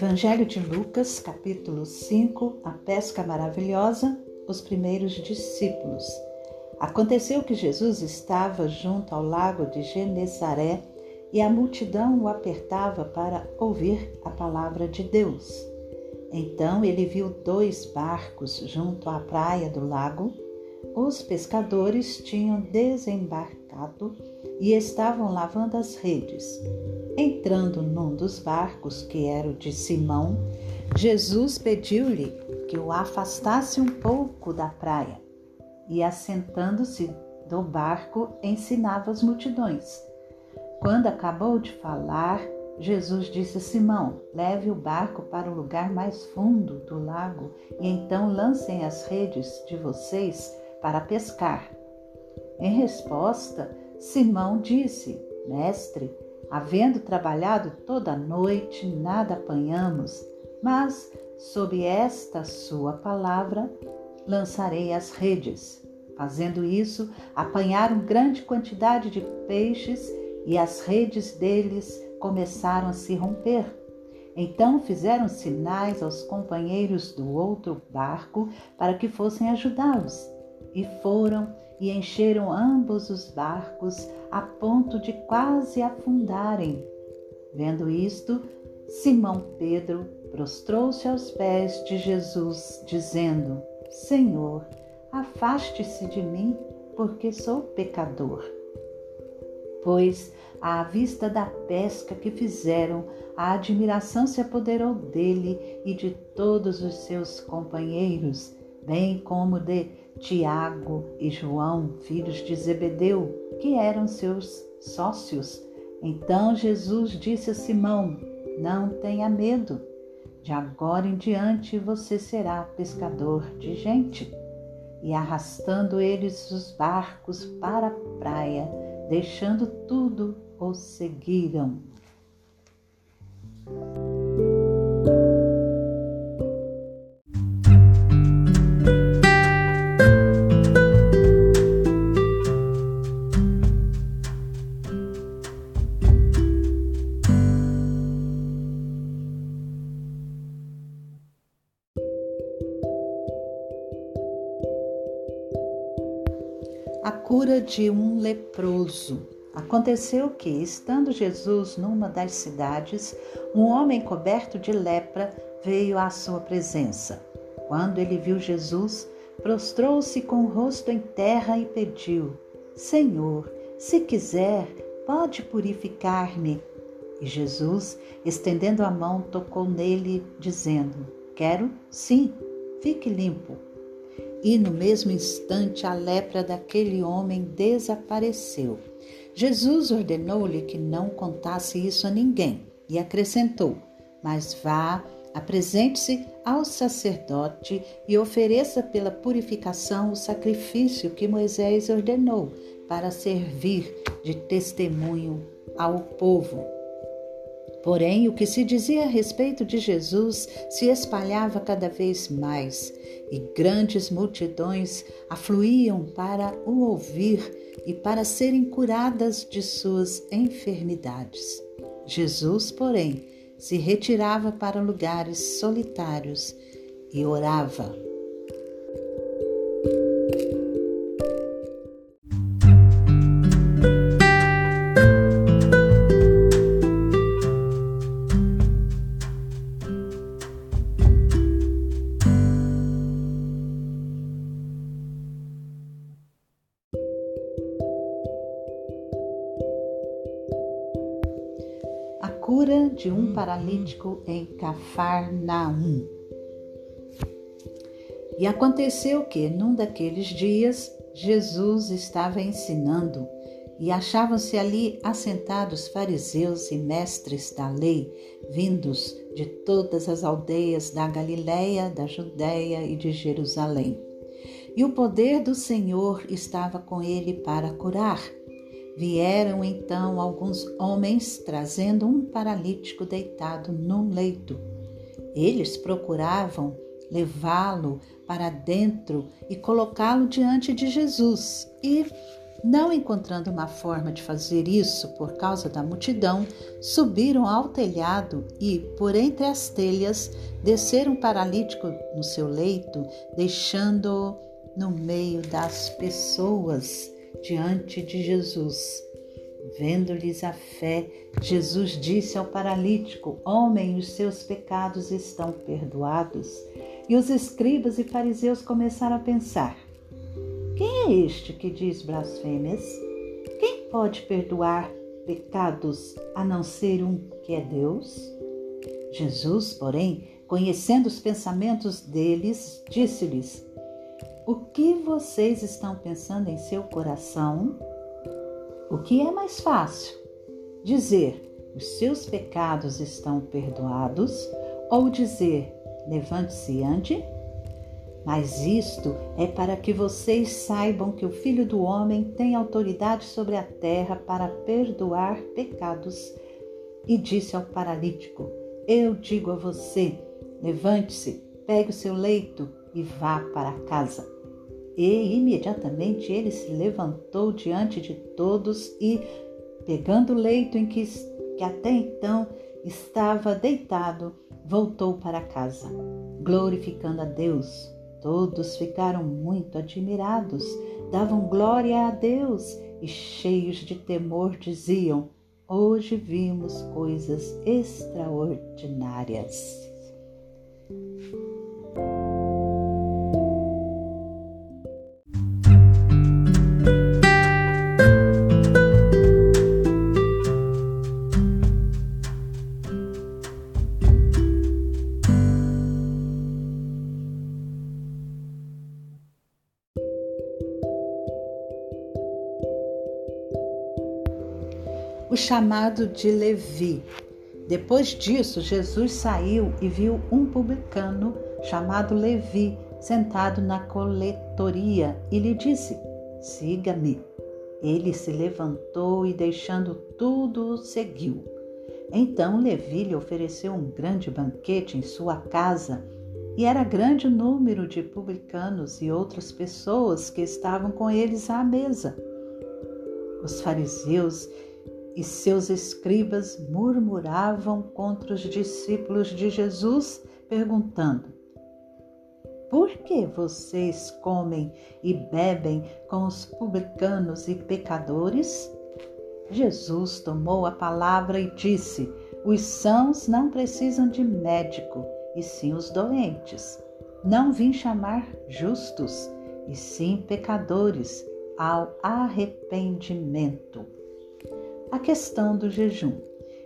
Evangelho de Lucas, capítulo 5, a pesca maravilhosa, os primeiros discípulos. Aconteceu que Jesus estava junto ao lago de Genezaré e a multidão o apertava para ouvir a palavra de Deus. Então ele viu dois barcos junto à praia do lago. Os pescadores tinham desembarcado e estavam lavando as redes. Entrando num dos barcos, que era o de Simão, Jesus pediu-lhe que o afastasse um pouco da praia e, assentando-se do barco, ensinava as multidões. Quando acabou de falar, Jesus disse a Simão: Leve o barco para o lugar mais fundo do lago e então lancem as redes de vocês para pescar. Em resposta, Simão disse: Mestre, havendo trabalhado toda a noite, nada apanhamos, mas sob esta sua palavra lançarei as redes. Fazendo isso, apanharam grande quantidade de peixes e as redes deles começaram a se romper. Então fizeram sinais aos companheiros do outro barco para que fossem ajudá-los. E foram e encheram ambos os barcos a ponto de quase afundarem. Vendo isto, Simão Pedro prostrou-se aos pés de Jesus, dizendo: Senhor, afaste-se de mim, porque sou pecador. Pois, à vista da pesca que fizeram, a admiração se apoderou dele e de todos os seus companheiros, bem como de Tiago e João, filhos de Zebedeu, que eram seus sócios. Então Jesus disse a Simão: Não tenha medo, de agora em diante você será pescador de gente. E arrastando eles os barcos para a praia, deixando tudo, o seguiram. A cura de um leproso. Aconteceu que, estando Jesus numa das cidades, um homem coberto de lepra veio à sua presença. Quando ele viu Jesus, prostrou-se com o rosto em terra e pediu: Senhor, se quiser, pode purificar-me. E Jesus, estendendo a mão, tocou nele, dizendo: Quero, sim, fique limpo. E no mesmo instante a lepra daquele homem desapareceu. Jesus ordenou-lhe que não contasse isso a ninguém e acrescentou: Mas vá, apresente-se ao sacerdote e ofereça pela purificação o sacrifício que Moisés ordenou para servir de testemunho ao povo. Porém, o que se dizia a respeito de Jesus se espalhava cada vez mais, e grandes multidões afluíam para o ouvir e para serem curadas de suas enfermidades. Jesus, porém, se retirava para lugares solitários e orava. Cura de um paralítico em Cafarnaum. E aconteceu que, num daqueles dias, Jesus estava ensinando e achavam-se ali assentados fariseus e mestres da lei, vindos de todas as aldeias da Galiléia, da Judéia e de Jerusalém. E o poder do Senhor estava com ele para curar. Vieram então alguns homens trazendo um paralítico deitado num leito. Eles procuravam levá-lo para dentro e colocá-lo diante de Jesus. E Não encontrando uma forma de fazer isso por causa da multidão, subiram ao telhado e, por entre as telhas, desceram um paralítico no seu leito, deixando-o no meio das pessoas diante de Jesus. Vendo-lhes a fé, Jesus disse ao paralítico: Homem, os seus pecados estão perdoados. E os escribas e fariseus começaram a pensar: Quem é este que diz blasfêmias? Quem pode perdoar pecados a não ser um que é Deus? Jesus, porém, conhecendo os pensamentos deles, disse-lhes: O que vocês estão pensando em seu coração? O que é mais fácil? Dizer: Os seus pecados estão perdoados, ou dizer: levante-se e ande? Mas isto é para que vocês saibam que o Filho do Homem tem autoridade sobre a terra para perdoar pecados. E disse ao paralítico: Eu digo a você, levante-se, pegue o seu leito e vá para casa. E imediatamente ele se levantou diante de todos e, pegando o leito em que, que até então estava deitado, voltou para casa, glorificando a Deus. Todos ficaram muito admirados, davam glória a Deus e, cheios de temor, diziam: Hoje vimos coisas extraordinárias. O chamado de Levi. Depois disso, Jesus saiu e viu um publicano chamado Levi sentado na coletoria e lhe disse: Siga-me. Ele se levantou e, deixando tudo, seguiu. Então Levi lhe ofereceu um grande banquete em sua casa, e era grande o número de publicanos e outras pessoas que estavam com eles à mesa. Os fariseus e seus escribas murmuravam contra os discípulos de Jesus, perguntando: Por que vocês comem e bebem com os publicanos e pecadores? Jesus tomou a palavra e disse: Os sãos não precisam de médico, e sim os doentes. Não vim chamar justos, e sim pecadores ao arrependimento a questão do jejum.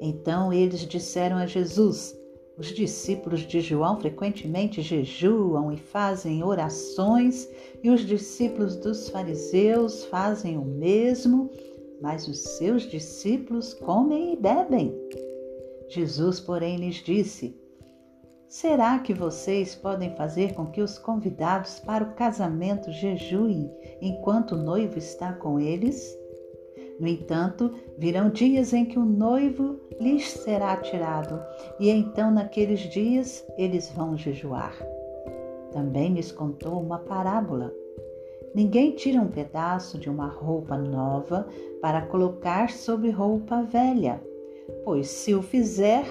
Então eles disseram a Jesus: Os discípulos de João frequentemente jejuam e fazem orações, e os discípulos dos fariseus fazem o mesmo, mas os seus discípulos comem e bebem. Jesus, porém, lhes disse: Será que vocês podem fazer com que os convidados para o casamento jejuem enquanto o noivo está com eles? No entanto, virão dias em que o noivo lhes será tirado, e então naqueles dias eles vão jejuar. Também lhes contou uma parábola. Ninguém tira um pedaço de uma roupa nova para colocar sobre roupa velha, pois se o fizer,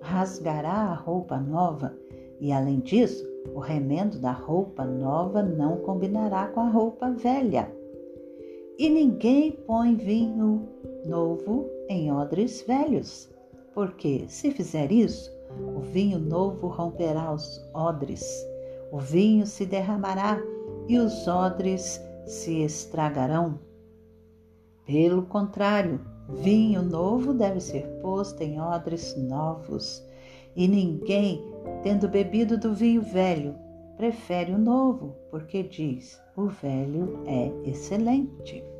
rasgará a roupa nova, e além disso, o remendo da roupa nova não combinará com a roupa velha. E ninguém põe vinho novo em odres velhos, porque se fizer isso, o vinho novo romperá os odres, o vinho se derramará e os odres se estragarão. Pelo contrário, vinho novo deve ser posto em odres novos, e ninguém, tendo bebido do vinho velho, prefere o novo, porque diz: o velho é excelente.